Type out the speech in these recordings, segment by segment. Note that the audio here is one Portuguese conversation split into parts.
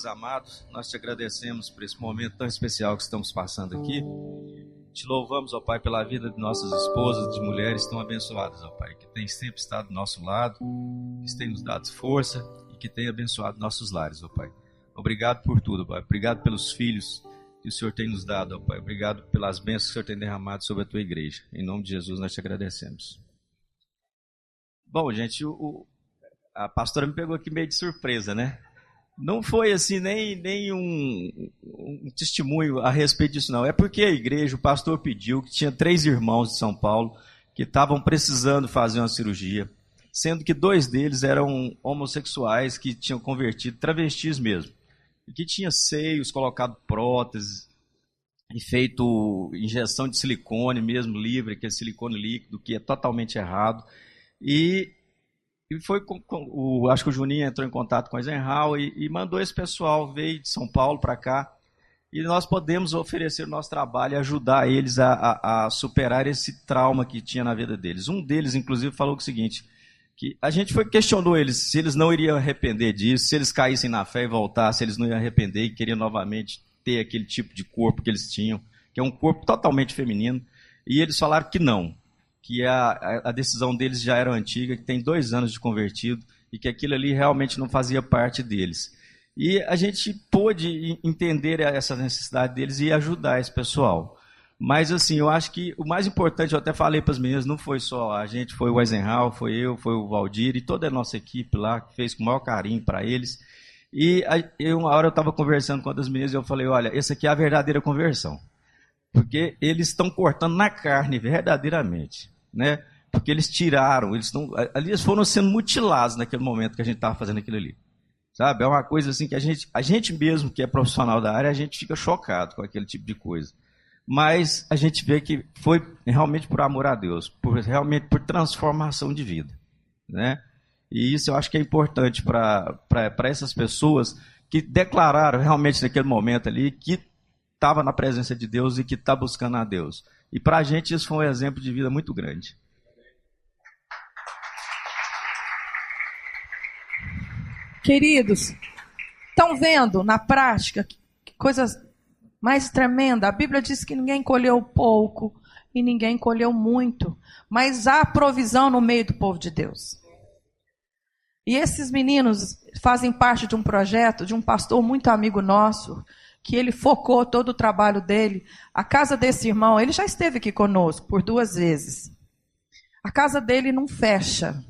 Deus amado, nós te agradecemos por esse momento tão especial que estamos passando aqui. Te louvamos, ó Pai, pela vida de nossas esposas, de mulheres tão abençoadas, ó Pai, que tem sempre estado do nosso lado, que tem nos dado força e que tem abençoado nossos lares, ó Pai. Obrigado por tudo, Pai. Obrigado pelos filhos que o Senhor tem nos dado, ó Pai. Obrigado pelas bênçãos que o Senhor tem derramado sobre a tua igreja. Em nome de Jesus, nós te agradecemos. Bom, gente, o, a pastora me pegou aqui meio de surpresa, né? Não foi assim nem, nem um, um, testemunho a respeito disso, não. É porque a igreja, o pastor pediu que tinha três irmãos de São Paulo que estavam precisando fazer uma cirurgia, sendo que dois deles eram homossexuais que tinham convertido, travestis mesmo, e que tinha seios, colocado próteses e feito injeção de silicone mesmo, livre, que é silicone líquido, que é totalmente errado. E e foi com, com, o, acho que o Juninho entrou em contato com a Eisenhower e, e mandou esse pessoal, veio de São Paulo para cá. E nós podemos oferecer o nosso trabalho e ajudar eles a, a, a, superar esse trauma que tinha na vida deles. Um deles, inclusive, falou o seguinte: que a gente foi questionou eles se eles não iriam arrepender disso, se eles caíssem na fé e voltassem, eles não iam arrepender e queriam novamente ter aquele tipo de corpo que eles tinham, que é um corpo totalmente feminino. E eles falaram que não, que a, a decisão deles já era antiga, que tem dois anos de convertido e que aquilo ali realmente não fazia parte deles. E a gente pôde entender essa necessidade deles e ajudar esse pessoal. Mas, assim, eu acho que o mais importante, eu até falei para as meninas, não foi só a gente, foi o Eisenhower, foi eu, foi o Valdir e toda a nossa equipe lá, que fez com o maior carinho para eles. E eu, uma hora eu estava conversando com das meninas e eu falei, olha, essa aqui é a verdadeira conversão. Porque eles estão cortando na carne, verdadeiramente. Né? Porque eles tiraram, eles, estão, ali eles foram sendo mutilados naquele momento que a gente estava fazendo aquilo ali. Sabe? É uma coisa assim que a gente, a gente mesmo que é profissional da área, a gente fica chocado com aquele tipo de coisa. Mas a gente vê que foi realmente por amor a Deus, por realmente por transformação de vida, né? E isso eu acho que é importante para essas pessoas que declararam realmente naquele momento ali que estava na presença de Deus e que está buscando a Deus. E para a gente isso foi um exemplo de vida muito grande. Queridos, estão vendo na prática que coisa mais tremenda? A Bíblia diz que ninguém colheu pouco e ninguém colheu muito, mas há provisão no meio do povo de Deus. E esses meninos fazem parte de um projeto de um pastor muito amigo nosso, que ele focou todo o trabalho dele. A casa desse irmão, ele já esteve aqui conosco por duas vezes. A casa dele não fecha.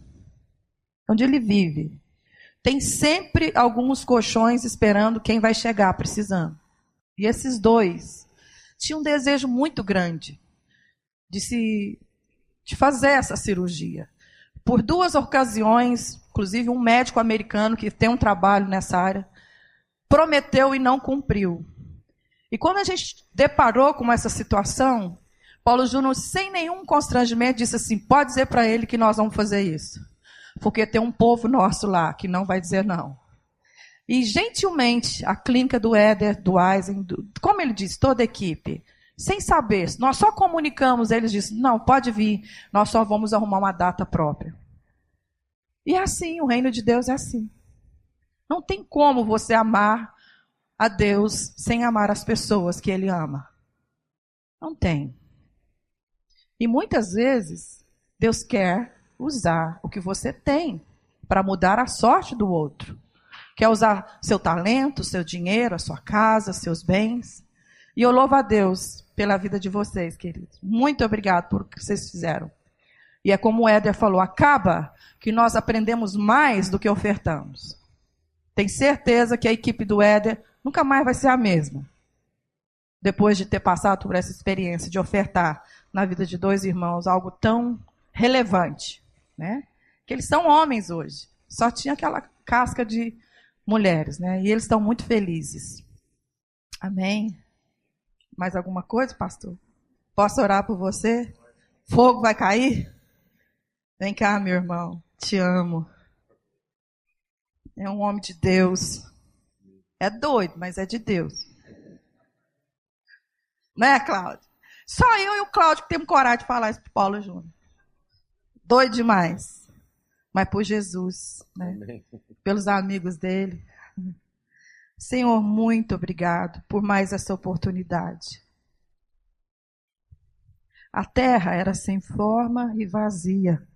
Onde ele vive. Tem sempre alguns colchões esperando quem vai chegar precisando. E esses dois tinham um desejo muito grande de se de fazer essa cirurgia. Por duas ocasiões, inclusive um médico americano que tem um trabalho nessa área, prometeu e não cumpriu. E quando a gente deparou com essa situação, Paulo Júnior, sem nenhum constrangimento, disse assim: pode dizer para ele que nós vamos fazer isso. Porque tem um povo nosso lá que não vai dizer não. E gentilmente, a clínica do Éder, do Eisen, do, como ele disse, toda a equipe, sem saber, nós só comunicamos, eles disseram: não, pode vir, nós só vamos arrumar uma data própria. E é assim, o reino de Deus é assim. Não tem como você amar a Deus sem amar as pessoas que Ele ama. Não tem. E muitas vezes, Deus quer usar o que você tem para mudar a sorte do outro. Quer usar seu talento, seu dinheiro, a sua casa, seus bens. E eu louvo a Deus pela vida de vocês, queridos. Muito obrigado por o que vocês fizeram. E é como o Éder falou: acaba que nós aprendemos mais do que ofertamos. Tem certeza que a equipe do Éder nunca mais vai ser a mesma. Depois de ter passado por essa experiência de ofertar na vida de dois irmãos algo tão relevante, né? Que eles são homens hoje. Só tinha aquela casca de mulheres, né? E eles estão muito felizes. Amém. Mais alguma coisa, pastor? Posso orar por você? Fogo vai cair? Vem cá, meu irmão. Te amo. É um homem de Deus. É doido, mas é de Deus. Né, Cláudio? Só eu e o Cláudio que temos coragem de falar isso para Paulo Júnior. Doido demais. Mas por Jesus, né? Pelos amigos dele. Senhor, muito obrigado por mais essa oportunidade. A terra era sem forma e vazia.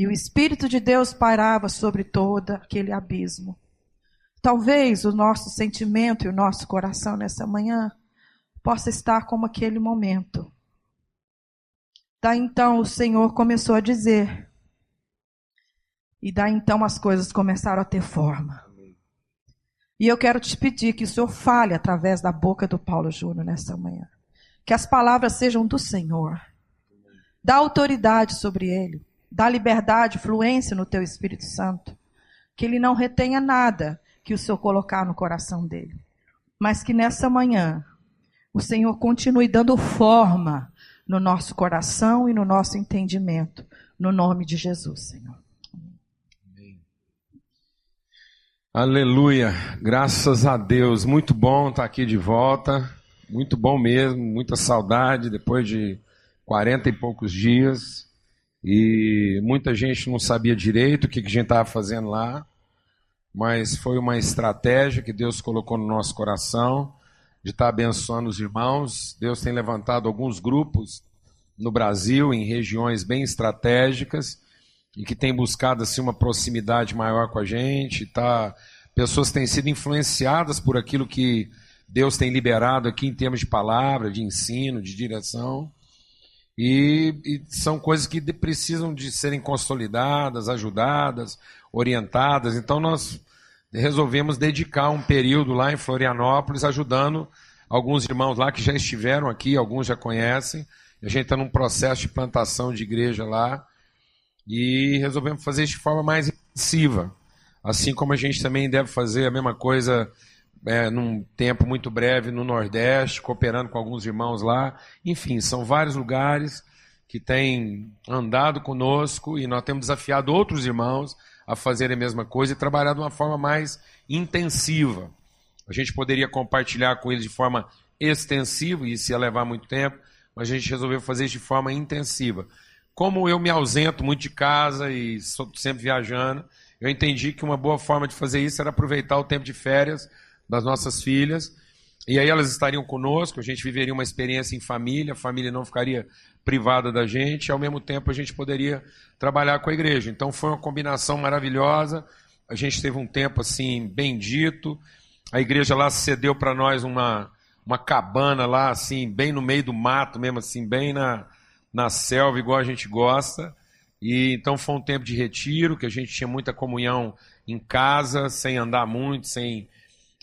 E o Espírito de Deus pairava sobre todo aquele abismo. Talvez o nosso sentimento e o nosso coração nessa manhã possa estar como aquele momento. Daí então o Senhor começou a dizer. E daí então as coisas começaram a ter forma. E eu quero te pedir que o Senhor fale através da boca do Paulo Júnior nessa manhã. Que as palavras sejam do Senhor. Dá autoridade sobre ele. Dá liberdade, fluência no teu Espírito Santo. Que ele não retenha nada que o Senhor colocar no coração dele. Mas que nessa manhã o Senhor continue dando forma no nosso coração e no nosso entendimento. No nome de Jesus, Senhor. Aleluia, graças a Deus, muito bom estar aqui de volta, muito bom mesmo, muita saudade depois de quarenta e poucos dias e muita gente não sabia direito o que a gente estava fazendo lá, mas foi uma estratégia que Deus colocou no nosso coração de estar abençoando os irmãos. Deus tem levantado alguns grupos no Brasil, em regiões bem estratégicas, e que tem buscado assim, uma proximidade maior com a gente. Tá? Pessoas têm sido influenciadas por aquilo que Deus tem liberado aqui em termos de palavra, de ensino, de direção. E, e, são coisas que precisam de serem consolidadas, ajudadas, orientadas. Então nós resolvemos dedicar um período lá em Florianópolis ajudando alguns irmãos lá que já estiveram aqui, alguns já conhecem. A gente está num processo de plantação de igreja lá e resolvemos fazer isso de forma mais intensiva. Assim como a gente também deve fazer a mesma coisa é, num tempo muito breve no Nordeste, cooperando com alguns irmãos lá. Enfim, são vários lugares que têm andado conosco e nós temos desafiado outros irmãos a fazerem a mesma coisa e trabalhar de uma forma mais intensiva. A gente poderia compartilhar com eles de forma extensiva, e isso ia levar muito tempo, mas a gente resolveu fazer isso de forma intensiva. Como eu me ausento muito de casa e estou sempre viajando, eu entendi que uma boa forma de fazer isso era aproveitar o tempo de férias das nossas filhas, e aí elas estariam conosco, a gente viveria uma experiência em família, a família não ficaria privada da gente, e ao mesmo tempo a gente poderia trabalhar com a igreja. Então foi uma combinação maravilhosa. A gente teve um tempo assim bendito. A igreja lá cedeu para nós uma uma cabana lá assim, bem no meio do mato mesmo assim, bem na na selva igual a gente gosta. E então foi um tempo de retiro, que a gente tinha muita comunhão em casa, sem andar muito, sem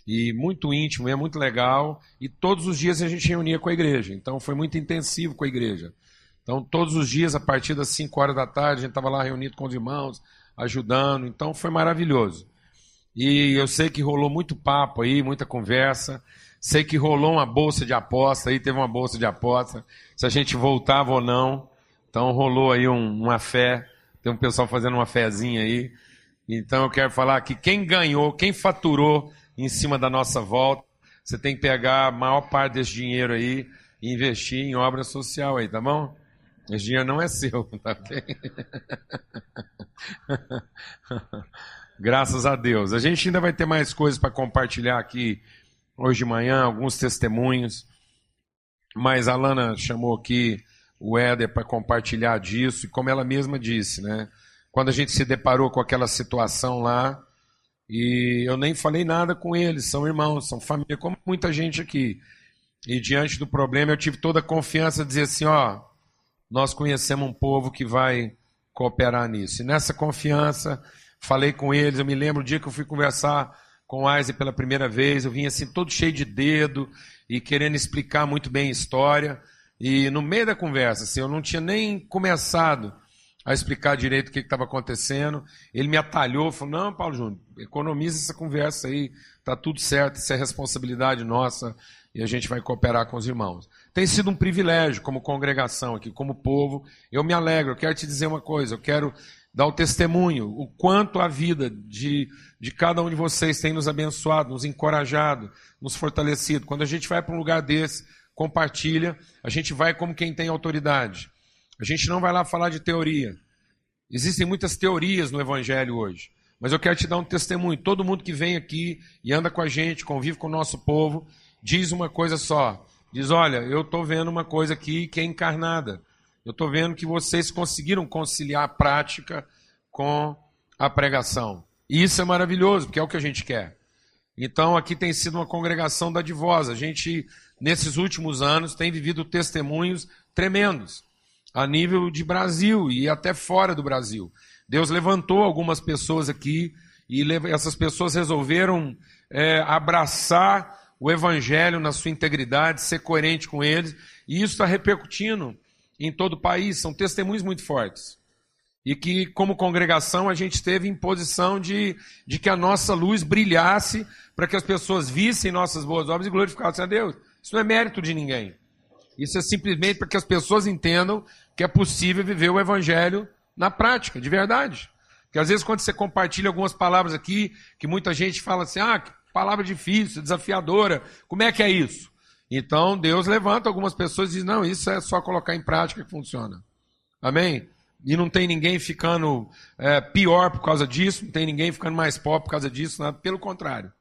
e muito íntimo, é muito legal. E todos os dias a gente reunia com a igreja. Então foi muito intensivo com a igreja. Então, todos os dias, a partir das 5 horas da tarde, a gente estava lá reunido com os irmãos, ajudando. Então, foi maravilhoso. E eu sei que rolou muito papo aí, muita conversa. Sei que rolou uma bolsa de aposta aí, teve uma bolsa de aposta, se a gente voltava ou não. Então, rolou aí um, uma fé. Tem um pessoal fazendo uma fezinha aí. Então, eu quero falar que quem ganhou, quem faturou em cima da nossa volta, você tem que pegar a maior parte desse dinheiro aí e investir em obra social aí, tá bom? Esse dinheiro não é seu, tá ok? Graças a Deus. A gente ainda vai ter mais coisas para compartilhar aqui hoje de manhã, alguns testemunhos. Mas a Lana chamou aqui o Éder para compartilhar disso, e como ela mesma disse, né? Quando a gente se deparou com aquela situação lá, e eu nem falei nada com eles, são irmãos, são família, como muita gente aqui. E diante do problema, eu tive toda a confiança de dizer assim: ó, nós conhecemos um povo que vai cooperar nisso. E nessa confiança, falei com eles. Eu me lembro o dia que eu fui conversar com o Isaac pela primeira vez, eu vim assim todo cheio de dedo e querendo explicar muito bem a história. E no meio da conversa, assim, eu não tinha nem começado a explicar direito o que estava acontecendo. Ele me atalhou, falou: Não, Paulo Júnior, economiza essa conversa aí, tá tudo certo, isso é responsabilidade nossa e a gente vai cooperar com os irmãos. Tem sido um privilégio como congregação aqui, como povo. Eu me alegro, eu quero te dizer uma coisa, eu quero dar o testemunho, o quanto a vida de, de cada um de vocês tem nos abençoado, nos encorajado, nos fortalecido. Quando a gente vai para um lugar desse, compartilha, a gente vai como quem tem autoridade. A gente não vai lá falar de teoria. Existem muitas teorias no Evangelho hoje. Mas eu quero te dar um testemunho. Todo mundo que vem aqui e anda com a gente, convive com o nosso povo, diz uma coisa só. Diz: Olha, eu estou vendo uma coisa aqui que é encarnada. Eu estou vendo que vocês conseguiram conciliar a prática com a pregação. E isso é maravilhoso, porque é o que a gente quer. Então, aqui tem sido uma congregação dadivosa. A gente, nesses últimos anos, tem vivido testemunhos tremendos, a nível de Brasil e até fora do Brasil. Deus levantou algumas pessoas aqui e essas pessoas resolveram é, abraçar o Evangelho na sua integridade, ser coerente com eles, e isso está repercutindo em todo o país. São testemunhos muito fortes. E que, como congregação, a gente teve em posição de, de que a nossa luz brilhasse para que as pessoas vissem nossas boas obras e glorificassem a Deus. Isso não é mérito de ninguém. Isso é simplesmente para que as pessoas entendam que é possível viver o Evangelho na prática, de verdade. Porque às vezes, quando você compartilha algumas palavras aqui, que muita gente fala assim, ah, palavra difícil, desafiadora, como é que é isso? Então, Deus levanta algumas pessoas e diz, não, isso é só colocar em prática que funciona. Amém? E não tem ninguém ficando é, pior por causa disso, não tem ninguém ficando mais pobre por causa disso, nada. pelo contrário.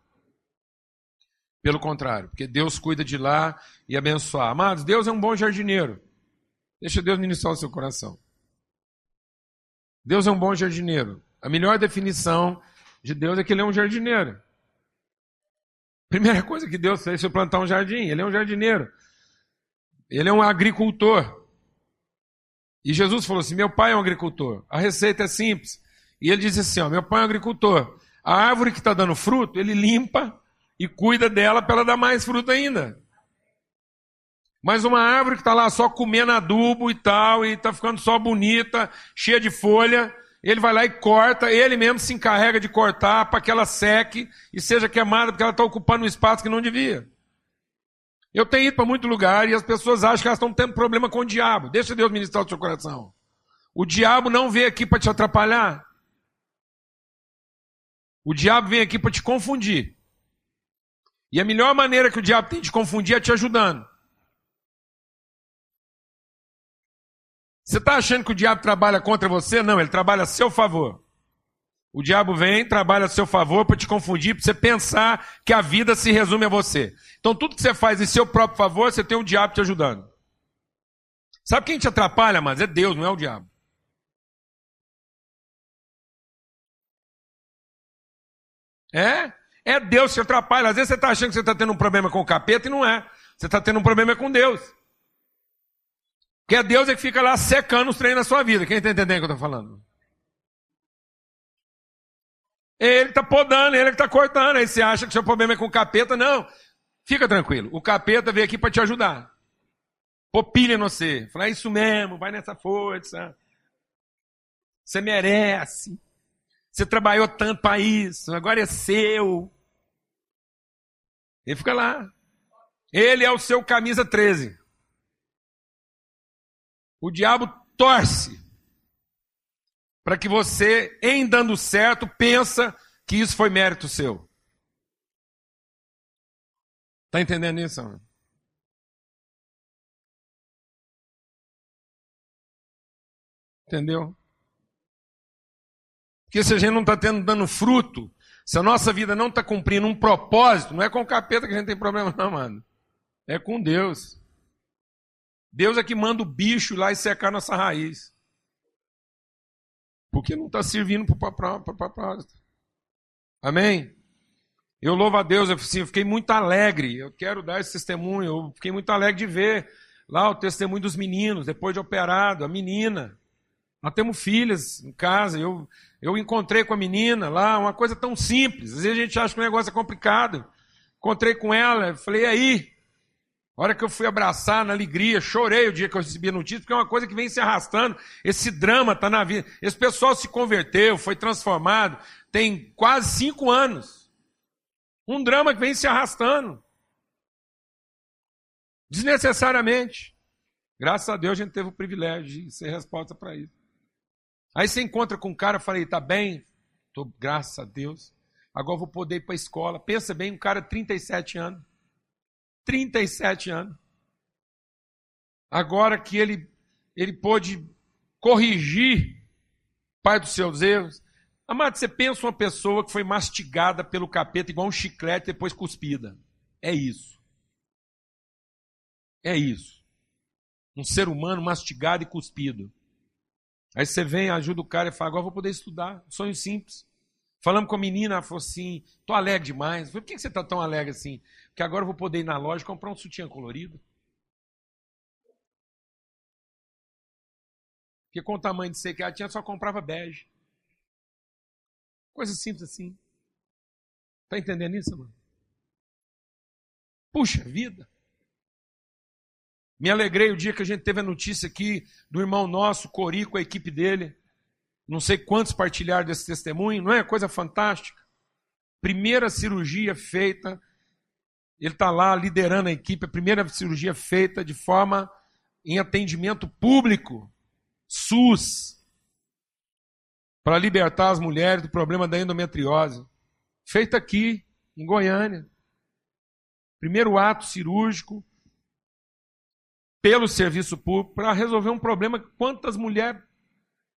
Pelo contrário, porque Deus cuida de lá e abençoar. Amados, Deus é um bom jardineiro. Deixa Deus ministrar o seu coração. Deus é um bom jardineiro. A melhor definição de Deus é que ele é um jardineiro. Primeira coisa que Deus fez foi plantar um jardim. Ele é um jardineiro. Ele é um agricultor. E Jesus falou assim: Meu pai é um agricultor. A receita é simples. E ele disse assim: ó, Meu pai é um agricultor. A árvore que está dando fruto, ele limpa e cuida dela para ela dar mais fruto ainda. Mas uma árvore que está lá só comendo adubo e tal, e está ficando só bonita, cheia de folha, ele vai lá e corta, ele mesmo se encarrega de cortar para que ela seque e seja queimada, porque ela está ocupando um espaço que não devia. Eu tenho ido para muito lugar e as pessoas acham que elas estão tendo problema com o diabo. Deixa Deus ministrar o seu coração. O diabo não veio aqui para te atrapalhar. O diabo vem aqui para te confundir. E a melhor maneira que o diabo tem de confundir é te ajudando. Você está achando que o diabo trabalha contra você? Não, ele trabalha a seu favor. O diabo vem, trabalha a seu favor para te confundir, para você pensar que a vida se resume a você. Então, tudo que você faz em seu próprio favor, você tem o diabo te ajudando. Sabe quem te atrapalha, mas é Deus, não é o diabo. É? É Deus que atrapalha. Às vezes você está achando que você está tendo um problema com o capeta e não é. Você está tendo um problema com Deus. Porque é Deus é que fica lá secando os treinos na sua vida. Quem está entendendo o que eu estou falando? Ele está podando, ele que está cortando. Aí você acha que seu problema é com o capeta. Não. Fica tranquilo. O capeta veio aqui para te ajudar. Pô pilha em você. Falar, é isso mesmo, vai nessa força. Você merece. Você trabalhou tanto para isso, agora é seu. Ele fica lá. Ele é o seu camisa 13. O diabo torce para que você, em dando certo, pensa que isso foi mérito seu. Está entendendo isso? Mano? Entendeu? Porque se a gente não está tendo dando fruto, se a nossa vida não está cumprindo um propósito, não é com o capeta que a gente tem problema, não, mano. É com Deus. Deus é que manda o bicho lá e secar nossa raiz. Porque não está servindo para o propósito. Amém? Eu louvo a Deus, eu, assim, eu fiquei muito alegre. Eu quero dar esse testemunho. Eu fiquei muito alegre de ver lá o testemunho dos meninos, depois de operado, a menina. Nós temos filhas em casa. Eu, eu encontrei com a menina lá, uma coisa tão simples. Às vezes a gente acha que o negócio é complicado. Encontrei com ela, falei, e aí? A hora que eu fui abraçar na alegria, chorei o dia que eu recebi a notícia, porque é uma coisa que vem se arrastando. Esse drama está na vida. Esse pessoal se converteu, foi transformado, tem quase cinco anos. Um drama que vem se arrastando. Desnecessariamente. Graças a Deus a gente teve o privilégio de ser resposta para isso. Aí você encontra com um cara, eu falei, tá bem, tô, graças a Deus. Agora vou poder ir para a escola. Pensa bem, um cara de 37 anos. 37 anos. Agora que ele, ele pôde corrigir pai dos seus erros, Amado, você pensa uma pessoa que foi mastigada pelo capeta igual um chiclete depois cuspida. É isso. É isso. Um ser humano mastigado e cuspido. Aí você vem, ajuda o cara e fala: agora vou poder estudar. Sonho simples. Falamos com a menina, ela falou assim: tô alegre demais. falei, por que você está tão alegre assim? Porque agora eu vou poder ir na loja comprar um sutiã colorido. Porque com o tamanho de ser que ela tinha, só comprava bege. Coisa simples assim. Está entendendo isso, mano? Puxa vida. Me alegrei o dia que a gente teve a notícia aqui do irmão nosso, Cori, com a equipe dele. Não sei quantos partilharam desse testemunho, não é? Coisa fantástica. Primeira cirurgia feita, ele está lá liderando a equipe, a primeira cirurgia feita de forma em atendimento público, SUS para libertar as mulheres do problema da endometriose. Feita aqui, em Goiânia. Primeiro ato cirúrgico pelo serviço público para resolver um problema. Quantas mulheres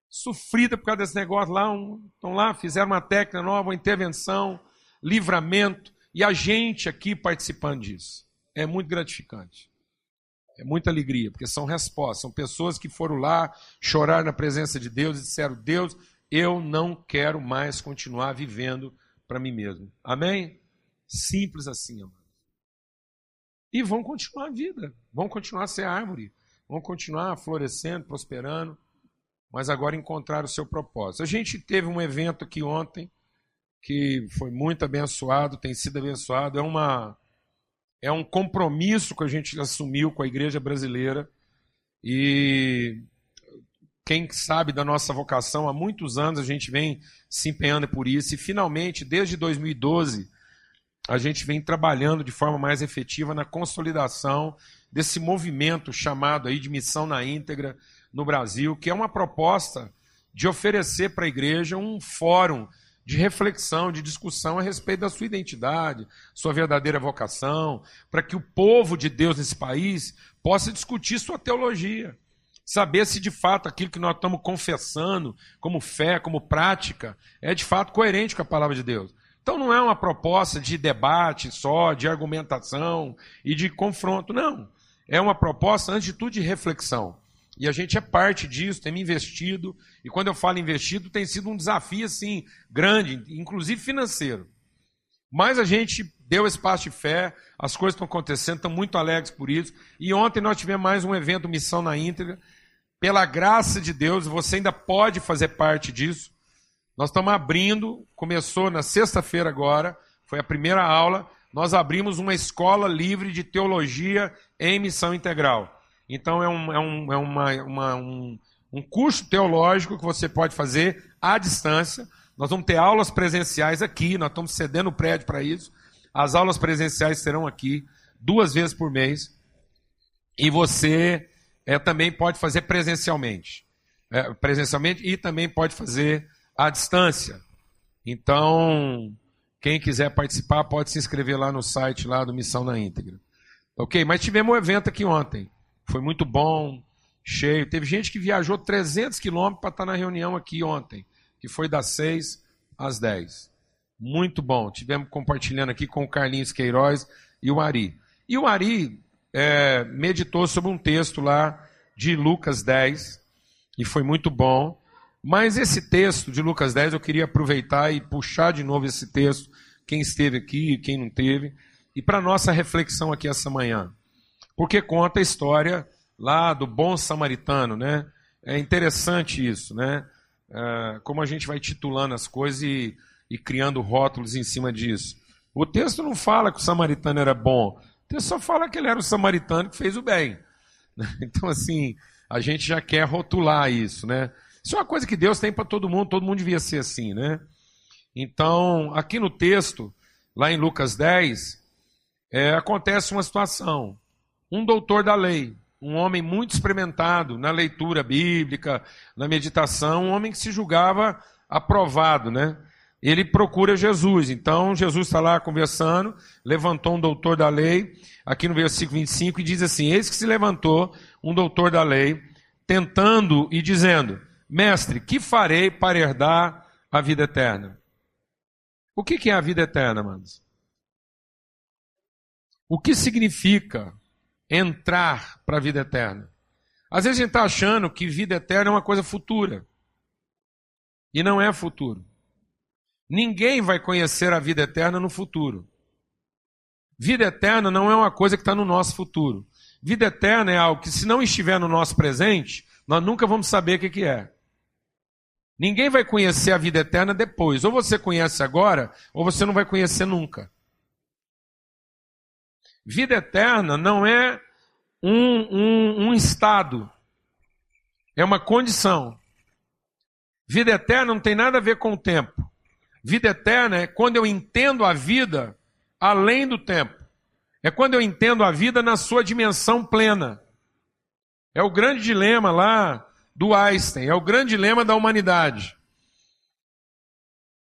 sofridas por causa desse negócio lá, estão lá, fizeram uma técnica nova, uma intervenção, livramento, e a gente aqui participando disso. É muito gratificante. É muita alegria, porque são respostas, são pessoas que foram lá chorar na presença de Deus e disseram: Deus, eu não quero mais continuar vivendo para mim mesmo. Amém? Simples assim, amado. E vão continuar a vida, vão continuar a ser árvore, vão continuar florescendo, prosperando, mas agora encontrar o seu propósito. A gente teve um evento aqui ontem que foi muito abençoado, tem sido abençoado, é uma é um compromisso que a gente assumiu com a igreja brasileira. E quem sabe da nossa vocação, há muitos anos a gente vem se empenhando por isso, e finalmente, desde 2012, a gente vem trabalhando de forma mais efetiva na consolidação desse movimento chamado aí de missão na íntegra no Brasil, que é uma proposta de oferecer para a igreja um fórum de reflexão, de discussão a respeito da sua identidade, sua verdadeira vocação, para que o povo de Deus nesse país possa discutir sua teologia saber se de fato aquilo que nós estamos confessando como fé, como prática, é de fato coerente com a palavra de Deus. Então não é uma proposta de debate só, de argumentação e de confronto, não. É uma proposta, antes de tudo, de reflexão. E a gente é parte disso, tem investido, e quando eu falo investido, tem sido um desafio assim grande, inclusive financeiro. Mas a gente deu espaço de fé, as coisas estão acontecendo, estão muito alegres por isso. E ontem nós tivemos mais um evento Missão na íntegra, pela graça de Deus, você ainda pode fazer parte disso. Nós estamos abrindo, começou na sexta-feira agora, foi a primeira aula. Nós abrimos uma escola livre de teologia em missão integral. Então, é um, é um, é uma, uma, um, um curso teológico que você pode fazer à distância. Nós vamos ter aulas presenciais aqui, nós estamos cedendo o prédio para isso. As aulas presenciais serão aqui, duas vezes por mês. E você é, também pode fazer presencialmente. É, presencialmente e também pode fazer à distância. Então, quem quiser participar pode se inscrever lá no site lá do Missão na Íntegra. Ok? Mas tivemos um evento aqui ontem. Foi muito bom, cheio. Teve gente que viajou 300 quilômetros para estar na reunião aqui ontem, que foi das 6 às 10. Muito bom. Tivemos compartilhando aqui com o Carlinhos Queiroz e o Ari. E o Ari é, meditou sobre um texto lá de Lucas 10, e foi muito bom. Mas esse texto de Lucas 10, eu queria aproveitar e puxar de novo esse texto, quem esteve aqui e quem não teve, e para nossa reflexão aqui essa manhã. Porque conta a história lá do bom samaritano, né? É interessante isso, né? É, como a gente vai titulando as coisas e, e criando rótulos em cima disso. O texto não fala que o samaritano era bom, texto só fala que ele era o samaritano que fez o bem. Então, assim, a gente já quer rotular isso, né? Isso é uma coisa que Deus tem para todo mundo, todo mundo devia ser assim, né? Então, aqui no texto, lá em Lucas 10, é, acontece uma situação. Um doutor da lei, um homem muito experimentado na leitura bíblica, na meditação, um homem que se julgava aprovado, né? ele procura Jesus. Então, Jesus está lá conversando, levantou um doutor da lei, aqui no versículo 25, e diz assim: Eis que se levantou um doutor da lei, tentando e dizendo: Mestre, que farei para herdar a vida eterna. O que é a vida eterna, amados? O que significa entrar para a vida eterna? Às vezes a gente está achando que vida eterna é uma coisa futura. E não é futuro. Ninguém vai conhecer a vida eterna no futuro. Vida eterna não é uma coisa que está no nosso futuro. Vida eterna é algo que, se não estiver no nosso presente, nós nunca vamos saber o que é. Ninguém vai conhecer a vida eterna depois. Ou você conhece agora, ou você não vai conhecer nunca. Vida eterna não é um, um, um estado, é uma condição. Vida eterna não tem nada a ver com o tempo. Vida eterna é quando eu entendo a vida além do tempo. É quando eu entendo a vida na sua dimensão plena. É o grande dilema lá do Einstein, é o grande dilema da humanidade.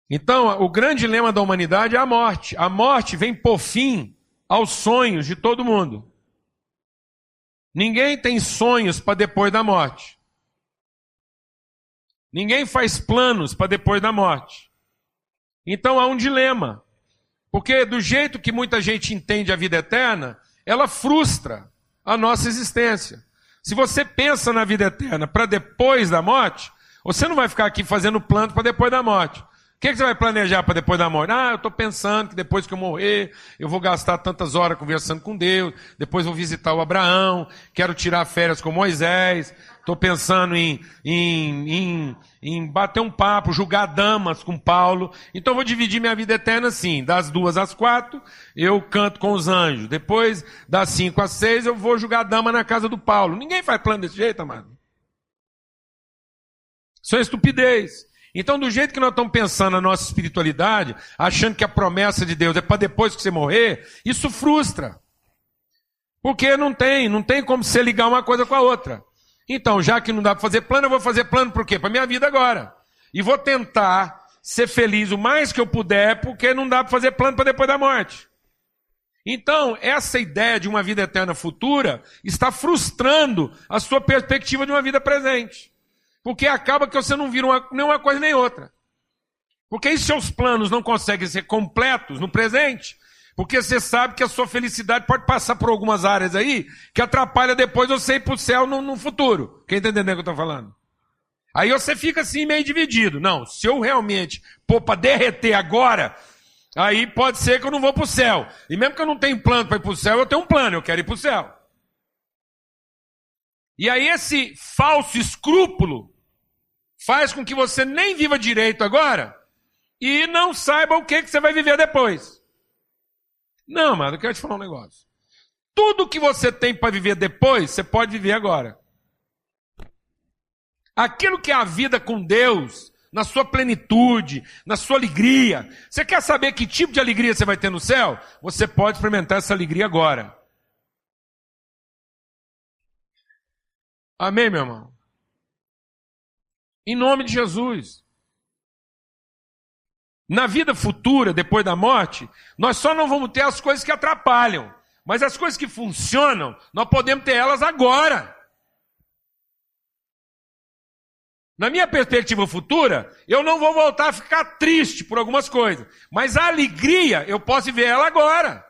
Então, o grande dilema da humanidade é a morte. A morte vem por fim aos sonhos de todo mundo. Ninguém tem sonhos para depois da morte. Ninguém faz planos para depois da morte. Então há um dilema. Porque do jeito que muita gente entende a vida eterna, ela frustra a nossa existência. Se você pensa na vida eterna para depois da morte, você não vai ficar aqui fazendo plano para depois da morte. O que, que, você vai planejar para depois da morte? Ah, eu estou pensando que depois que eu morrer, eu vou gastar tantas horas conversando com Deus, depois vou visitar o Abraão, quero tirar férias com Moisés, estou pensando em, em, em, em, bater um papo, julgar damas com Paulo. Então vou dividir minha vida eterna assim, das duas às quatro, eu canto com os anjos. Depois, das cinco às seis, eu vou julgar dama na casa do Paulo. Ninguém faz plano desse jeito, amado. Isso é estupidez. Então, do jeito que nós estamos pensando na nossa espiritualidade, achando que a promessa de Deus é para depois que você morrer, isso frustra. Porque não tem, não tem como você ligar uma coisa com a outra. Então, já que não dá para fazer plano, eu vou fazer plano por quê? Para minha vida agora. E vou tentar ser feliz o mais que eu puder, porque não dá para fazer plano para depois da morte. Então, essa ideia de uma vida eterna futura está frustrando a sua perspectiva de uma vida presente. Porque acaba que você não vira uma, coisa nem outra. Porque aí seus planos não conseguem ser completos no presente, porque você sabe que a sua felicidade pode passar por algumas áreas aí que atrapalha depois você ir para o céu no, no, futuro. Quem está entendendo o que eu estou falando? Aí você fica assim meio dividido. Não, se eu realmente pôr para derreter agora, aí pode ser que eu não vou para o céu. E mesmo que eu não tenha plano para ir para o céu, eu tenho um plano, eu quero ir para o céu. E aí esse falso escrúpulo faz com que você nem viva direito agora e não saiba o que, que você vai viver depois. Não, mano, eu quero te falar um negócio. Tudo que você tem para viver depois, você pode viver agora. Aquilo que é a vida com Deus, na sua plenitude, na sua alegria. Você quer saber que tipo de alegria você vai ter no céu? Você pode experimentar essa alegria agora. Amém, meu irmão? Em nome de Jesus. Na vida futura, depois da morte, nós só não vamos ter as coisas que atrapalham. Mas as coisas que funcionam, nós podemos ter elas agora. Na minha perspectiva futura, eu não vou voltar a ficar triste por algumas coisas. Mas a alegria, eu posso ver ela agora.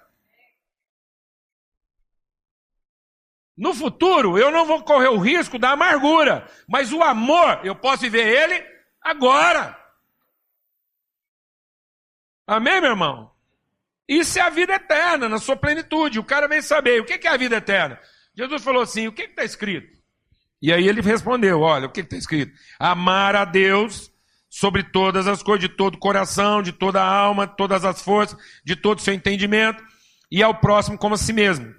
No futuro, eu não vou correr o risco da amargura, mas o amor, eu posso viver ele agora. Amém, meu irmão? Isso é a vida eterna, na sua plenitude. O cara vem saber o que é a vida eterna. Jesus falou assim: o que está escrito? E aí ele respondeu: olha, o que está escrito? Amar a Deus sobre todas as coisas, de todo o coração, de toda a alma, de todas as forças, de todo o seu entendimento, e ao próximo como a si mesmo.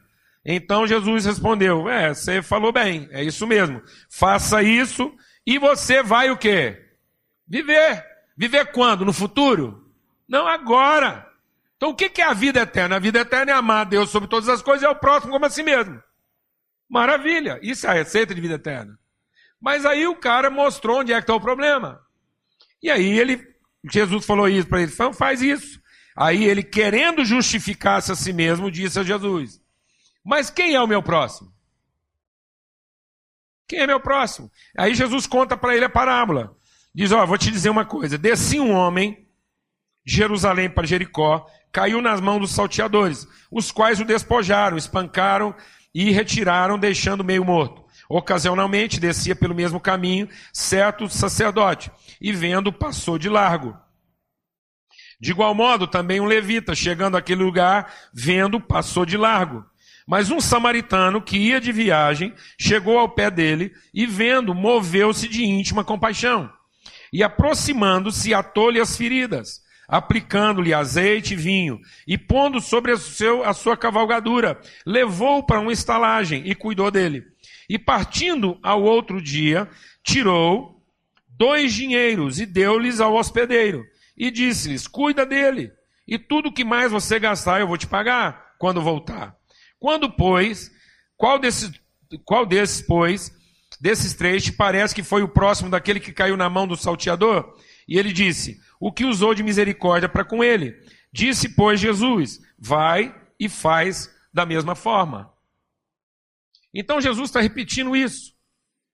Então Jesus respondeu: É, você falou bem, é isso mesmo. Faça isso e você vai o quê? Viver. Viver quando? No futuro? Não agora. Então o que é a vida eterna? A vida eterna é amar a Deus sobre todas as coisas e ao próximo como a si mesmo. Maravilha. Isso é a receita de vida eterna. Mas aí o cara mostrou onde é que está o problema. E aí ele, Jesus falou isso para ele, então faz isso. Aí ele, querendo justificar-se a si mesmo, disse a Jesus: mas quem é o meu próximo? Quem é meu próximo? Aí Jesus conta para ele a parábola. Diz: Ó, vou te dizer uma coisa. Descia um homem Jerusalém para Jericó, caiu nas mãos dos salteadores, os quais o despojaram, espancaram e retiraram, deixando meio morto. Ocasionalmente descia pelo mesmo caminho certo sacerdote, e vendo, passou de largo. De igual modo, também um levita, chegando àquele lugar, vendo, passou de largo. Mas um samaritano que ia de viagem, chegou ao pé dele e, vendo, moveu-se de íntima compaixão. E aproximando-se, atou-lhe as feridas, aplicando-lhe azeite e vinho, e pondo sobre a, seu, a sua cavalgadura, levou-o para uma estalagem e cuidou dele. E partindo ao outro dia, tirou dois dinheiros e deu-lhes ao hospedeiro. E disse-lhes: Cuida dele, e tudo que mais você gastar eu vou te pagar quando voltar. Quando, pois, qual desses, qual desses, pois, desses três te parece que foi o próximo daquele que caiu na mão do salteador? E ele disse: O que usou de misericórdia para com ele? Disse, pois, Jesus: Vai e faz da mesma forma. Então Jesus está repetindo isso.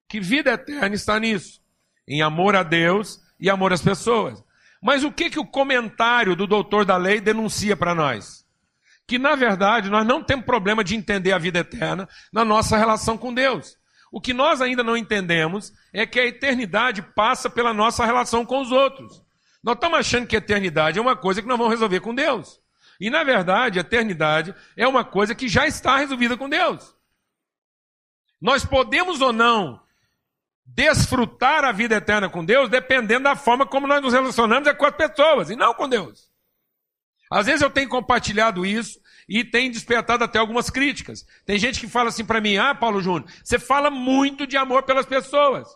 Que vida eterna está nisso? Em amor a Deus e amor às pessoas. Mas o que, que o comentário do doutor da lei denuncia para nós? Que, na verdade, nós não temos problema de entender a vida eterna na nossa relação com Deus. O que nós ainda não entendemos é que a eternidade passa pela nossa relação com os outros. Nós estamos achando que eternidade é uma coisa que nós vamos resolver com Deus. E, na verdade, eternidade é uma coisa que já está resolvida com Deus. Nós podemos ou não desfrutar a vida eterna com Deus dependendo da forma como nós nos relacionamos é com as pessoas e não com Deus. Às vezes eu tenho compartilhado isso e tem despertado até algumas críticas. Tem gente que fala assim para mim: "Ah, Paulo Júnior, você fala muito de amor pelas pessoas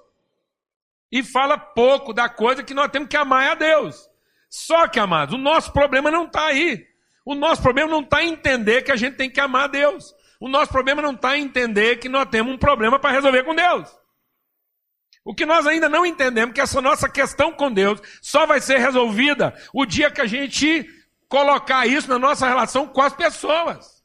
e fala pouco da coisa que nós temos que amar a Deus". Só que, amados, o nosso problema não está aí. O nosso problema não está em entender que a gente tem que amar a Deus. O nosso problema não está em entender que nós temos um problema para resolver com Deus. O que nós ainda não entendemos é que essa nossa questão com Deus só vai ser resolvida o dia que a gente colocar isso na nossa relação com as pessoas.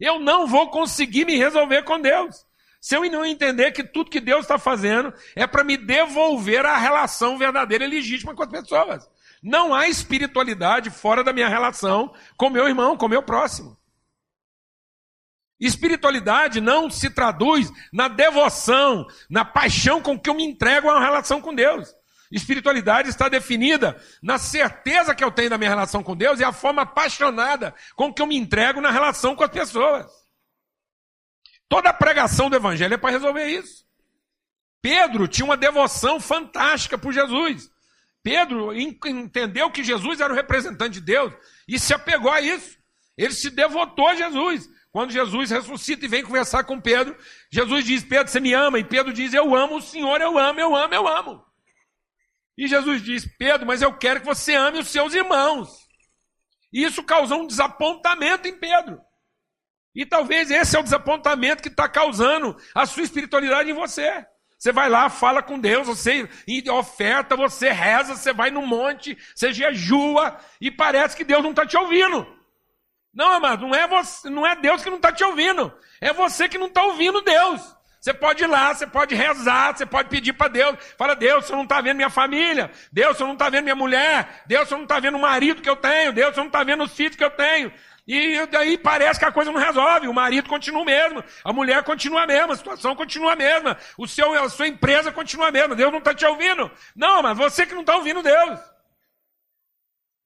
Eu não vou conseguir me resolver com Deus. Se eu não entender que tudo que Deus está fazendo é para me devolver a relação verdadeira e legítima com as pessoas. Não há espiritualidade fora da minha relação com meu irmão, com meu próximo. Espiritualidade não se traduz na devoção, na paixão com que eu me entrego a uma relação com Deus. Espiritualidade está definida na certeza que eu tenho da minha relação com Deus e a forma apaixonada com que eu me entrego na relação com as pessoas. Toda a pregação do Evangelho é para resolver isso. Pedro tinha uma devoção fantástica por Jesus. Pedro entendeu que Jesus era o representante de Deus e se apegou a isso. Ele se devotou a Jesus. Quando Jesus ressuscita e vem conversar com Pedro, Jesus diz: Pedro, você me ama? E Pedro diz: Eu amo o Senhor, eu amo, eu amo, eu amo. E Jesus diz: Pedro, mas eu quero que você ame os seus irmãos. E isso causou um desapontamento em Pedro. E talvez esse é o desapontamento que está causando a sua espiritualidade em você. Você vai lá, fala com Deus, você oferta, você reza, você vai no monte, você jejua, e parece que Deus não está te ouvindo. Não, amado, não é, você, não é Deus que não está te ouvindo. É você que não está ouvindo Deus. Você pode ir lá, você pode rezar, você pode pedir para Deus. Fala, Deus, você não está vendo minha família. Deus, você não está vendo minha mulher. Deus, você não está vendo o marido que eu tenho. Deus, você não está vendo os filhos que eu tenho. E daí parece que a coisa não resolve. O marido continua o mesmo, a mulher continua a mesma, a situação continua a mesma, o seu, a sua empresa continua a mesma. Deus não está te ouvindo. Não, mas você que não está ouvindo Deus.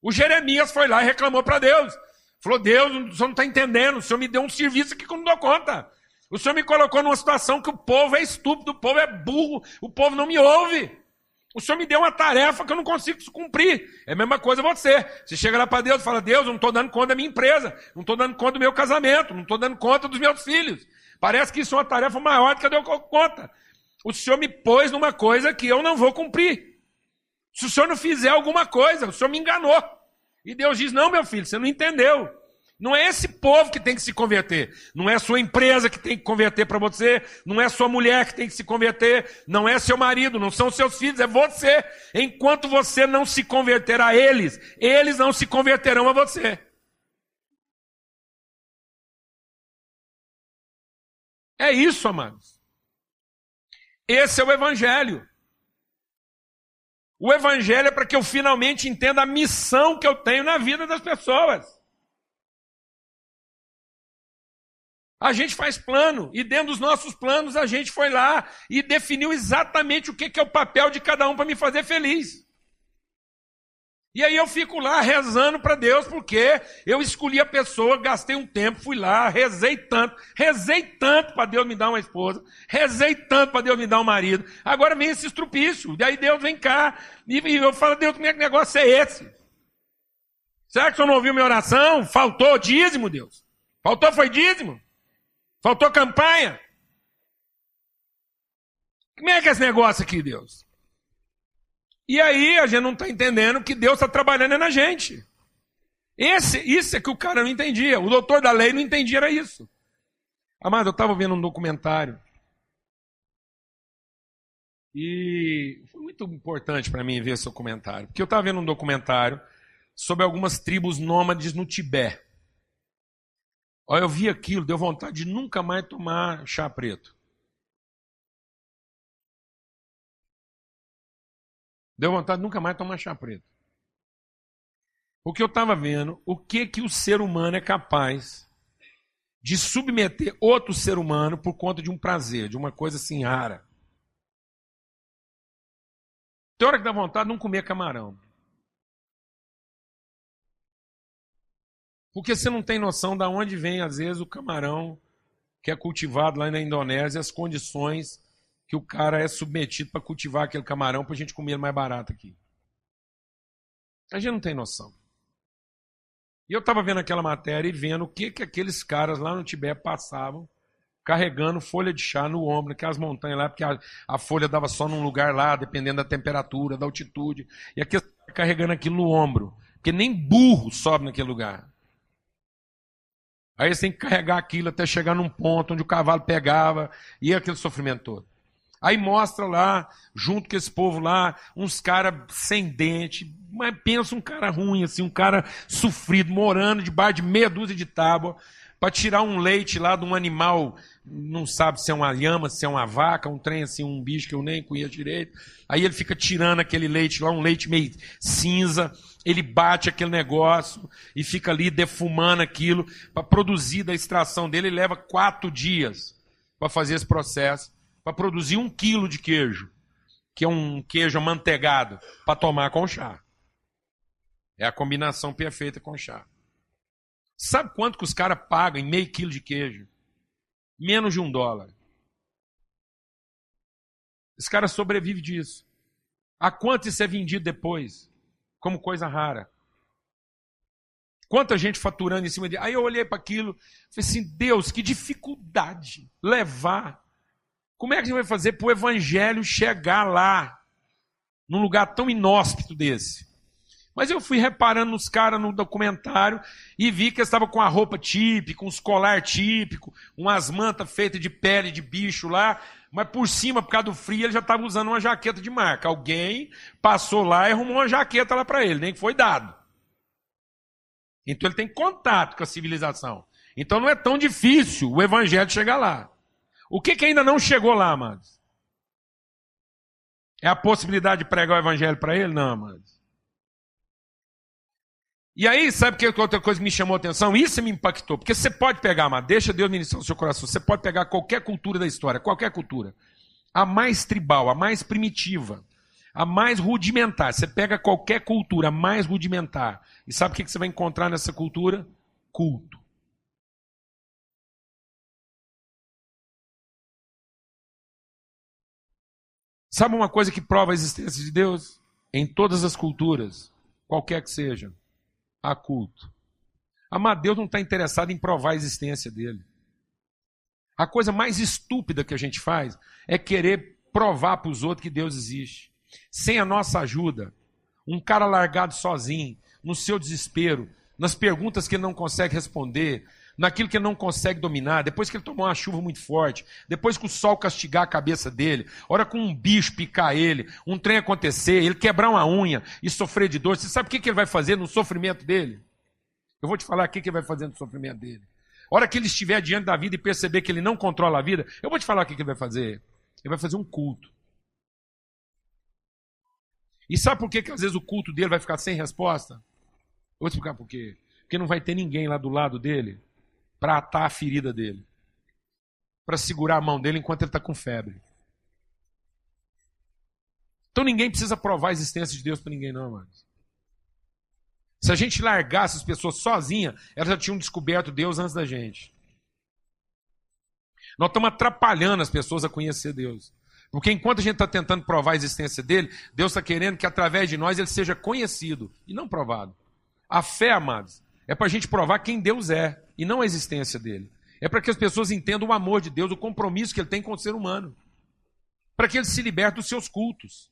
O Jeremias foi lá e reclamou para Deus. Falou, Deus, o senhor não está entendendo, o senhor me deu um serviço aqui que eu não dou conta. O senhor me colocou numa situação que o povo é estúpido, o povo é burro, o povo não me ouve. O senhor me deu uma tarefa que eu não consigo cumprir. É a mesma coisa você. Você chega lá para Deus e fala, Deus, eu não estou dando conta da minha empresa, não estou dando conta do meu casamento, não estou dando conta dos meus filhos. Parece que isso é uma tarefa maior do que eu dou conta. O senhor me pôs numa coisa que eu não vou cumprir. Se o senhor não fizer alguma coisa, o senhor me enganou. E Deus diz: Não, meu filho, você não entendeu. Não é esse povo que tem que se converter. Não é sua empresa que tem que converter para você. Não é sua mulher que tem que se converter. Não é seu marido. Não são seus filhos. É você. Enquanto você não se converter a eles, eles não se converterão a você. É isso, amados. Esse é o Evangelho. O evangelho é para que eu finalmente entenda a missão que eu tenho na vida das pessoas. A gente faz plano, e dentro dos nossos planos a gente foi lá e definiu exatamente o que é o papel de cada um para me fazer feliz. E aí eu fico lá rezando para Deus, porque eu escolhi a pessoa, gastei um tempo, fui lá, rezei tanto, rezei tanto para Deus me dar uma esposa, rezei tanto para Deus me dar um marido. Agora vem esse estrupício, e aí Deus vem cá, e eu falo, Deus, como é que negócio é esse? Será que o senhor não ouviu minha oração? Faltou dízimo, Deus? Faltou foi dízimo? Faltou campanha? Como é que é esse negócio aqui, Deus? E aí a gente não está entendendo que Deus está trabalhando na gente. Esse, isso é que o cara não entendia. O doutor da lei não entendia era isso. Amado, eu estava vendo um documentário. E foi muito importante para mim ver esse documentário. Porque eu estava vendo um documentário sobre algumas tribos nômades no Tibete. Olha, eu vi aquilo, deu vontade de nunca mais tomar chá preto. Deu vontade de nunca mais tomar chá preto. Porque eu estava vendo o que que o ser humano é capaz de submeter outro ser humano por conta de um prazer, de uma coisa assim rara. Tem hora que dá vontade de não comer camarão. Porque você não tem noção de onde vem, às vezes, o camarão que é cultivado lá na Indonésia, as condições que o cara é submetido para cultivar aquele camarão para a gente comer mais barato aqui. A gente não tem noção. E eu estava vendo aquela matéria e vendo o que, que aqueles caras lá no Tibete passavam carregando folha de chá no ombro, naquelas montanhas lá, porque a, a folha dava só num lugar lá, dependendo da temperatura, da altitude. E aqui carregando aquilo no ombro. Porque nem burro sobe naquele lugar. Aí você tem que carregar aquilo até chegar num ponto onde o cavalo pegava e aquele sofrimento todo. Aí mostra lá, junto com esse povo lá, uns caras sem dente, mas pensa um cara ruim, assim, um cara sofrido, morando debaixo de meia dúzia de tábua, para tirar um leite lá de um animal, não sabe se é uma lhama, se é uma vaca, um trem assim, um bicho que eu nem conheço direito. Aí ele fica tirando aquele leite lá, um leite meio cinza, ele bate aquele negócio e fica ali defumando aquilo para produzir da extração dele, ele leva quatro dias para fazer esse processo para produzir um quilo de queijo, que é um queijo amanteigado, para tomar com chá. É a combinação perfeita com chá. Sabe quanto que os caras pagam em meio quilo de queijo? Menos de um dólar. Esse cara sobrevive disso. A quanto isso é vendido depois? Como coisa rara. Quanta gente faturando em cima de. Aí eu olhei para aquilo falei assim: Deus, que dificuldade levar como é que a gente vai fazer para o evangelho chegar lá, num lugar tão inóspito desse? Mas eu fui reparando nos caras no documentário e vi que eles estavam com a roupa típica, uns colar típico, umas mantas feitas de pele de bicho lá, mas por cima, por causa do frio, ele já estava usando uma jaqueta de marca. Alguém passou lá e arrumou uma jaqueta lá para ele, nem que foi dado. Então ele tem contato com a civilização. Então não é tão difícil o evangelho chegar lá. O que, que ainda não chegou lá, amados? É a possibilidade de pregar o evangelho para ele? Não, amados. E aí, sabe que outra coisa que me chamou a atenção? Isso me impactou. Porque você pode pegar, amado, deixa Deus ministrar no seu coração. Você pode pegar qualquer cultura da história, qualquer cultura. A mais tribal, a mais primitiva, a mais rudimentar. Você pega qualquer cultura mais rudimentar. E sabe o que você vai encontrar nessa cultura? Culto. Sabe uma coisa que prova a existência de Deus? Em todas as culturas, qualquer que seja, há culto. Amar Deus não está interessado em provar a existência dele. A coisa mais estúpida que a gente faz é querer provar para os outros que Deus existe. Sem a nossa ajuda, um cara largado sozinho, no seu desespero, nas perguntas que ele não consegue responder, naquilo que ele não consegue dominar, depois que ele tomou uma chuva muito forte, depois que o sol castigar a cabeça dele, hora com um bicho picar ele, um trem acontecer, ele quebrar uma unha e sofrer de dor, você sabe o que, ele vai fazer no sofrimento dele? Eu vou te falar o que, ele vai fazer no sofrimento dele. hora que ele estiver diante da vida e perceber que ele não controla a vida, eu vou te falar o que, ele vai fazer. Ele vai fazer um culto. E sabe por que, que às vezes o culto dele vai ficar sem resposta? Vou explicar por quê. Porque não vai ter ninguém lá do lado dele para atar a ferida dele. Para segurar a mão dele enquanto ele está com febre. Então ninguém precisa provar a existência de Deus para ninguém, não, amados. Se a gente largasse as pessoas sozinhas, elas já tinham descoberto Deus antes da gente. Nós estamos atrapalhando as pessoas a conhecer Deus. Porque enquanto a gente está tentando provar a existência dele, Deus está querendo que através de nós ele seja conhecido e não provado. A fé, amados, é para a gente provar quem Deus é e não a existência dele. É para que as pessoas entendam o amor de Deus, o compromisso que ele tem com o ser humano. Para que ele se liberte dos seus cultos.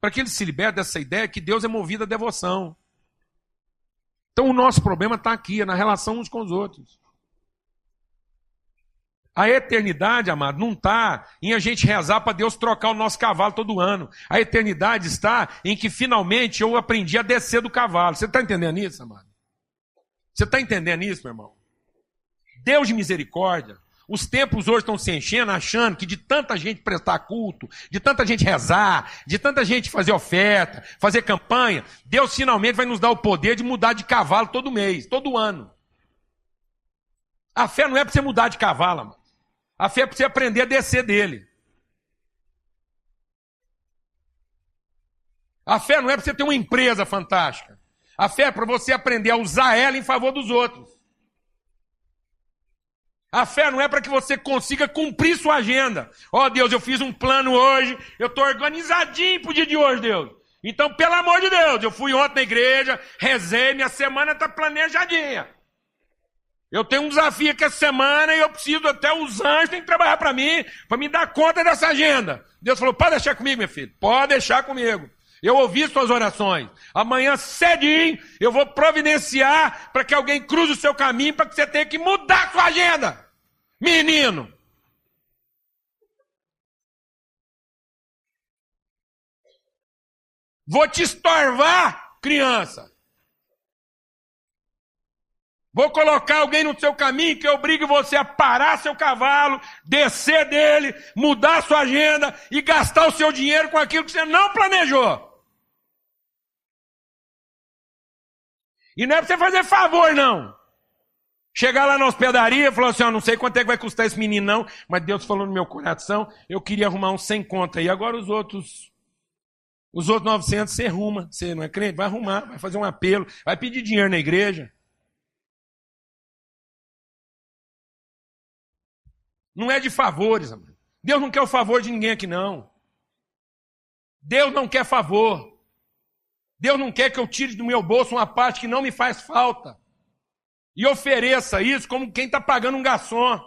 Para que ele se liberte dessa ideia que Deus é movido à devoção. Então o nosso problema está aqui, é na relação uns com os outros. A eternidade, amado, não está em a gente rezar para Deus trocar o nosso cavalo todo ano. A eternidade está em que finalmente eu aprendi a descer do cavalo. Você está entendendo isso, amado? Você está entendendo isso, meu irmão? Deus de misericórdia. Os templos hoje estão se enchendo, achando que de tanta gente prestar culto, de tanta gente rezar, de tanta gente fazer oferta, fazer campanha, Deus finalmente vai nos dar o poder de mudar de cavalo todo mês, todo ano. A fé não é para você mudar de cavalo, amado. A fé é para você aprender a descer dele. A fé não é para você ter uma empresa fantástica. A fé é para você aprender a usar ela em favor dos outros. A fé não é para que você consiga cumprir sua agenda. Ó oh, Deus, eu fiz um plano hoje, eu estou organizadinho para o dia de hoje, Deus. Então, pelo amor de Deus, eu fui ontem na igreja, rezei, minha semana está planejadinha. Eu tenho um desafio aqui essa semana e eu preciso até os anjos têm que trabalhar para mim, para me dar conta dessa agenda. Deus falou: pode deixar comigo, meu filho, pode deixar comigo. Eu ouvi suas orações. Amanhã cedinho eu vou providenciar para que alguém cruze o seu caminho para que você tenha que mudar sua agenda. Menino. Vou te estorvar, criança. Vou colocar alguém no seu caminho que obrigue você a parar seu cavalo, descer dele, mudar sua agenda e gastar o seu dinheiro com aquilo que você não planejou. E não é para você fazer favor, não. Chegar lá na hospedaria e falar assim: ó, não sei quanto é que vai custar esse menino, não, mas Deus falou no meu coração, eu queria arrumar uns 100 conta. E agora os outros, os outros 900 você arruma. Você não é crente? Vai arrumar, vai fazer um apelo, vai pedir dinheiro na igreja. Não é de favores, amor. Deus não quer o favor de ninguém aqui, não. Deus não quer favor. Deus não quer que eu tire do meu bolso uma parte que não me faz falta. E ofereça isso como quem está pagando um garçom.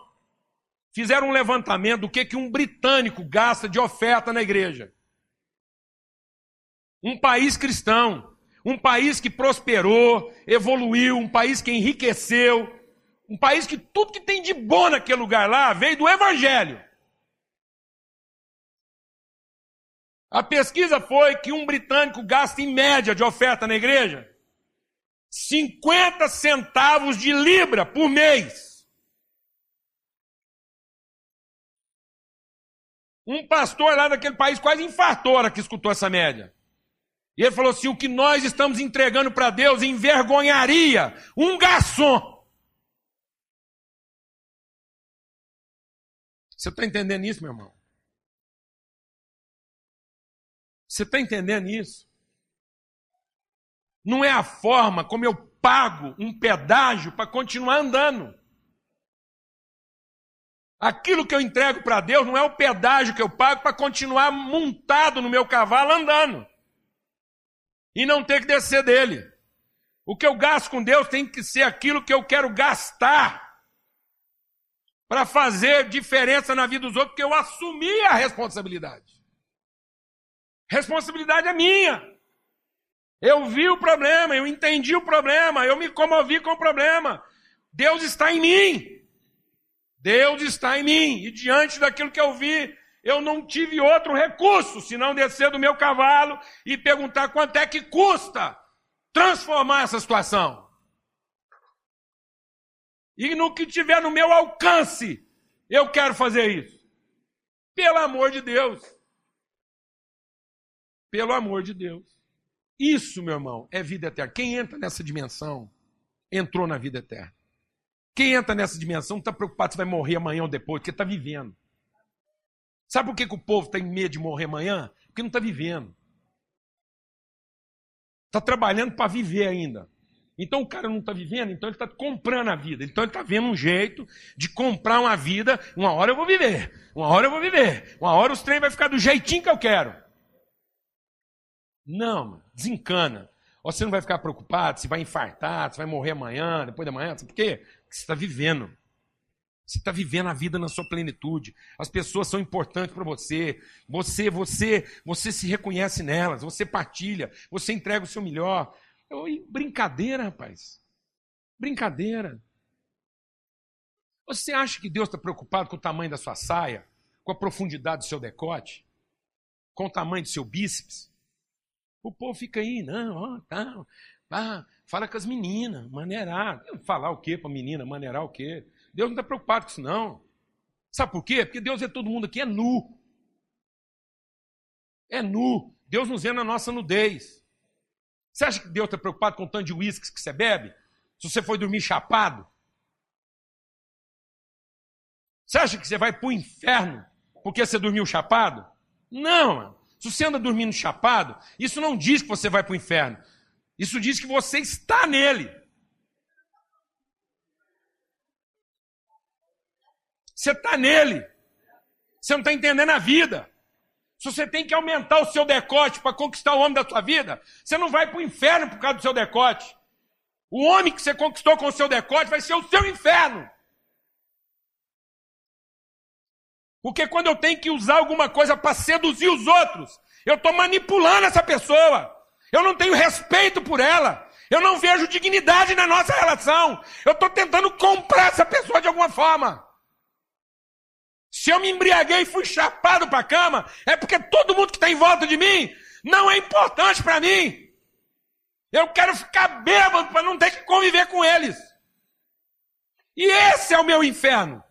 Fizeram um levantamento do que, que um britânico gasta de oferta na igreja. Um país cristão, um país que prosperou, evoluiu, um país que enriqueceu, um país que tudo que tem de bom naquele lugar lá veio do Evangelho. A pesquisa foi que um britânico gasta em média de oferta na igreja 50 centavos de libra por mês. Um pastor lá daquele país quase infartou a hora que escutou essa média. E ele falou assim: o que nós estamos entregando para Deus envergonharia um garçom. Você está entendendo isso, meu irmão? Você está entendendo isso? Não é a forma como eu pago um pedágio para continuar andando. Aquilo que eu entrego para Deus não é o pedágio que eu pago para continuar montado no meu cavalo andando. E não ter que descer dele. O que eu gasto com Deus tem que ser aquilo que eu quero gastar para fazer diferença na vida dos outros, porque eu assumi a responsabilidade. Responsabilidade é minha. Eu vi o problema, eu entendi o problema, eu me comovi com o problema. Deus está em mim. Deus está em mim. E diante daquilo que eu vi, eu não tive outro recurso senão descer do meu cavalo e perguntar quanto é que custa transformar essa situação. E no que tiver no meu alcance, eu quero fazer isso. Pelo amor de Deus. Pelo amor de Deus. Isso, meu irmão, é vida eterna. Quem entra nessa dimensão, entrou na vida eterna. Quem entra nessa dimensão não está preocupado se vai morrer amanhã ou depois, porque está vivendo. Sabe por que, que o povo tem medo de morrer amanhã? Porque não está vivendo. Está trabalhando para viver ainda. Então o cara não está vivendo, então ele está comprando a vida. Então ele está vendo um jeito de comprar uma vida. Uma hora eu vou viver, uma hora eu vou viver, uma hora os trem vai ficar do jeitinho que eu quero. Não, desencana. Você não vai ficar preocupado se vai infartar, se vai morrer amanhã, depois da manhã. Por quê? Porque você está vivendo. Você está vivendo a vida na sua plenitude. As pessoas são importantes para você. Você, você, você se reconhece nelas. Você partilha. Você entrega o seu melhor. Oi, brincadeira, rapaz. Brincadeira. Você acha que Deus está preocupado com o tamanho da sua saia? Com a profundidade do seu decote? Com o tamanho do seu bíceps? O povo fica aí, não, ó, tá, ah, fala com as meninas, maneirar. Falar o quê para menina, maneirar o quê? Deus não está preocupado com isso, não. Sabe por quê? Porque Deus vê todo mundo aqui é nu. É nu. Deus nos vê na nossa nudez. Você acha que Deus está preocupado com o tanto de uísque que você bebe? Se você foi dormir chapado? Você acha que você vai para o inferno porque você dormiu chapado? Não, mano. Se você anda dormindo chapado, isso não diz que você vai para o inferno. Isso diz que você está nele. Você está nele. Você não está entendendo a vida. Se você tem que aumentar o seu decote para conquistar o homem da sua vida, você não vai para o inferno por causa do seu decote. O homem que você conquistou com o seu decote vai ser o seu inferno. Porque quando eu tenho que usar alguma coisa para seduzir os outros, eu estou manipulando essa pessoa. Eu não tenho respeito por ela. Eu não vejo dignidade na nossa relação. Eu estou tentando comprar essa pessoa de alguma forma. Se eu me embriaguei e fui chapado para a cama, é porque todo mundo que está em volta de mim não é importante para mim. Eu quero ficar bêbado para não ter que conviver com eles. E esse é o meu inferno.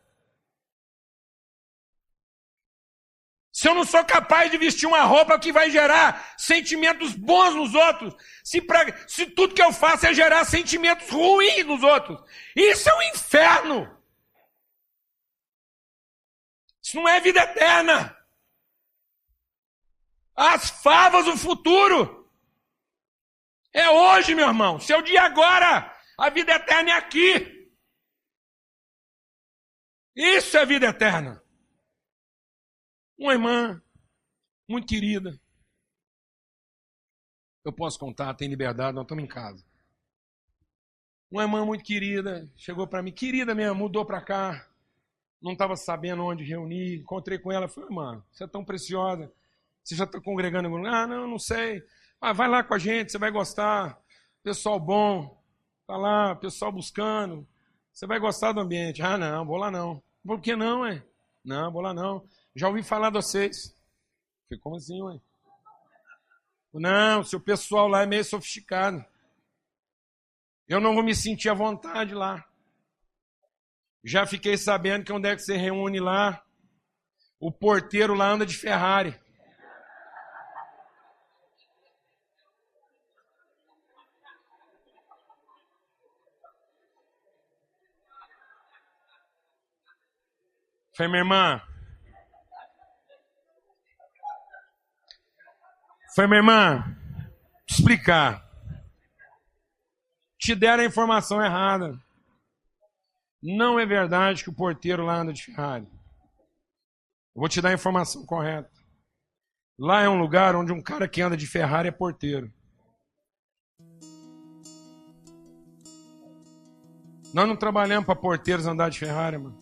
Se eu não sou capaz de vestir uma roupa que vai gerar sentimentos bons nos outros, se, pra, se tudo que eu faço é gerar sentimentos ruins nos outros, isso é um inferno. Isso não é vida eterna. As favas do futuro. É hoje, meu irmão. Seu dia agora. A vida eterna é aqui. Isso é vida eterna. Uma irmã muito querida. Eu posso contar, tem liberdade, nós estamos em casa. Uma irmã muito querida chegou para mim, querida mesmo, mudou para cá não estava sabendo onde reunir. Encontrei com ela, falei, mano, você é tão preciosa. Você já está congregando em algum lugar? Ah, não, não sei. Ah, vai lá com a gente, você vai gostar. Pessoal bom, tá lá, pessoal buscando. Você vai gostar do ambiente. Ah, não, vou lá não. Por que não, é? Não, vou lá não. Já ouvi falar de vocês. Falei, como assim, ué? Não, seu pessoal lá é meio sofisticado. Eu não vou me sentir à vontade lá. Já fiquei sabendo que onde é que você reúne lá, o porteiro lá anda de Ferrari. Foi minha irmã. Foi minha irmã. Explicar. Te deram a informação errada. Não é verdade que o porteiro lá anda de Ferrari. Eu vou te dar a informação correta. Lá é um lugar onde um cara que anda de Ferrari é porteiro. Nós não trabalhamos para porteiros andar de Ferrari, mano.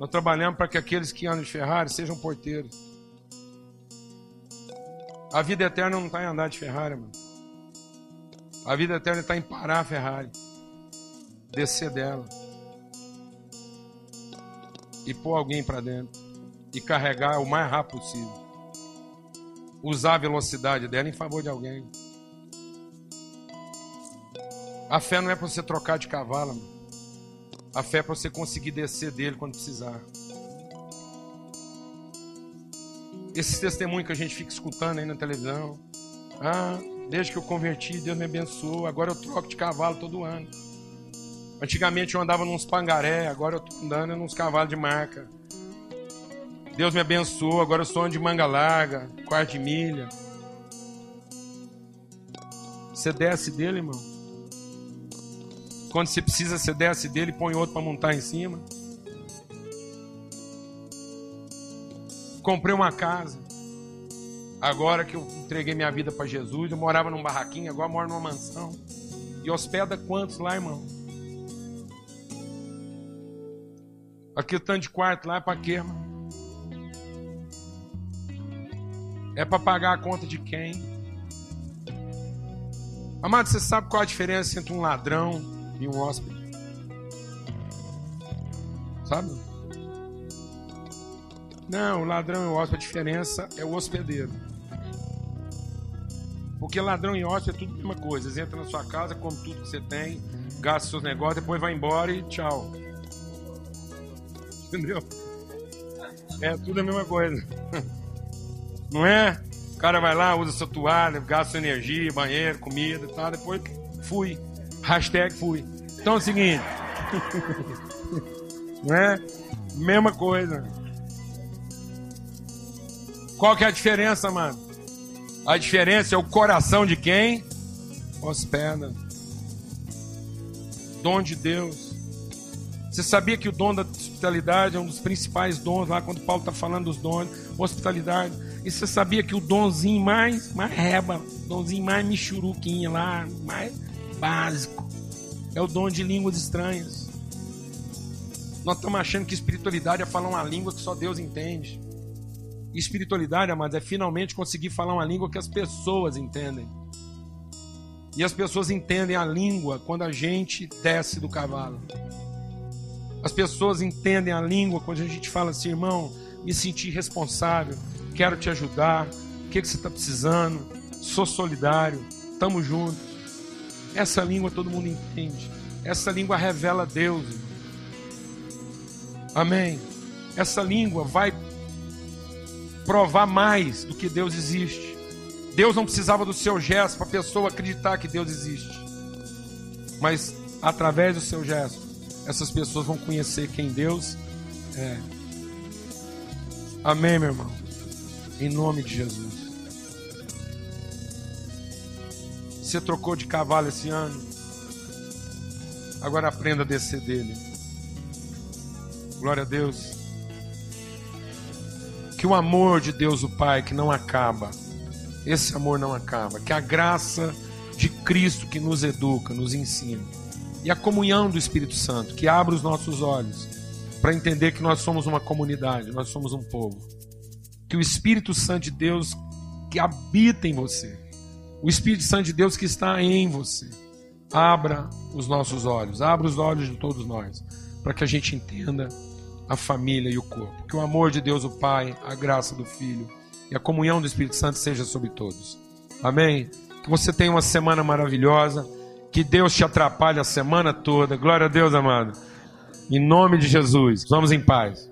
Nós trabalhamos para que aqueles que andam de Ferrari sejam porteiros. A vida eterna não está em andar de Ferrari, mano. A vida eterna está em parar a Ferrari descer dela e pôr alguém para dentro e carregar o mais rápido possível. Usar a velocidade dela em favor de alguém. A fé não é para você trocar de cavalo, mano. A fé é para você conseguir descer dele quando precisar. Esses testemunhos que a gente fica escutando aí na televisão. Ah, desde que eu converti, Deus me abençoou. Agora eu troco de cavalo todo ano. Antigamente eu andava nos pangaré, agora eu estou andando nos cavalos de marca. Deus me abençoou, agora eu sou de manga larga, quarto de milha. Você desce dele, irmão. Quando você precisa, você desce dele e põe outro para montar em cima. Comprei uma casa. Agora que eu entreguei minha vida para Jesus, eu morava num barraquinho, agora moro numa mansão. E hospeda quantos lá, irmão? Aqui o tanto de quarto lá é para quê, irmão? É para pagar a conta de quem? Amado, você sabe qual a diferença entre um ladrão e um hóspede? Sabe? Não, o ladrão e o hóspede, a diferença é o hospedeiro. Porque ladrão e hóspede é tudo a mesma coisa. Eles entram na sua casa, come tudo que você tem, gasta seus negócios, depois vai embora e tchau. Entendeu? É tudo a mesma coisa. Não é? O cara vai lá, usa sua toalha, gasta sua energia, banheiro, comida e tal, depois fui. Hashtag fui. Então é o seguinte. Não é? Mesma coisa. Qual que é a diferença, mano? A diferença é o coração de quem hospeda. Dom de Deus. Você sabia que o dom da hospitalidade é um dos principais dons lá quando Paulo está falando dos dons, hospitalidade. E você sabia que o donzinho mais, mais reba, donzinho mais michuruquinha lá, mais básico, é o dom de línguas estranhas. Nós estamos achando que espiritualidade é falar uma língua que só Deus entende. Espiritualidade, amados, é finalmente conseguir falar uma língua que as pessoas entendem. E as pessoas entendem a língua quando a gente desce do cavalo. As pessoas entendem a língua quando a gente fala assim, irmão, me senti responsável, quero te ajudar, o que, que você está precisando, sou solidário, estamos juntos. Essa língua todo mundo entende. Essa língua revela Deus. Amém. Essa língua vai provar mais do que Deus existe. Deus não precisava do seu gesto para a pessoa acreditar que Deus existe. Mas através do seu gesto, essas pessoas vão conhecer quem Deus é. Amém, meu irmão. Em nome de Jesus. Você trocou de cavalo esse ano. Agora aprenda a descer dele. Glória a Deus. Que o amor de Deus, o Pai, que não acaba, esse amor não acaba. Que a graça de Cristo que nos educa, nos ensina. E a comunhão do Espírito Santo, que abre os nossos olhos para entender que nós somos uma comunidade, nós somos um povo que o Espírito Santo de Deus que habita em você, o Espírito Santo de Deus que está em você, abra os nossos olhos, abra os olhos de todos nós, para que a gente entenda a família e o corpo. Que o amor de Deus, o Pai, a graça do Filho e a comunhão do Espírito Santo seja sobre todos. Amém? Que você tenha uma semana maravilhosa. Que Deus te atrapalhe a semana toda. Glória a Deus, amado. Em nome de Jesus. Vamos em paz.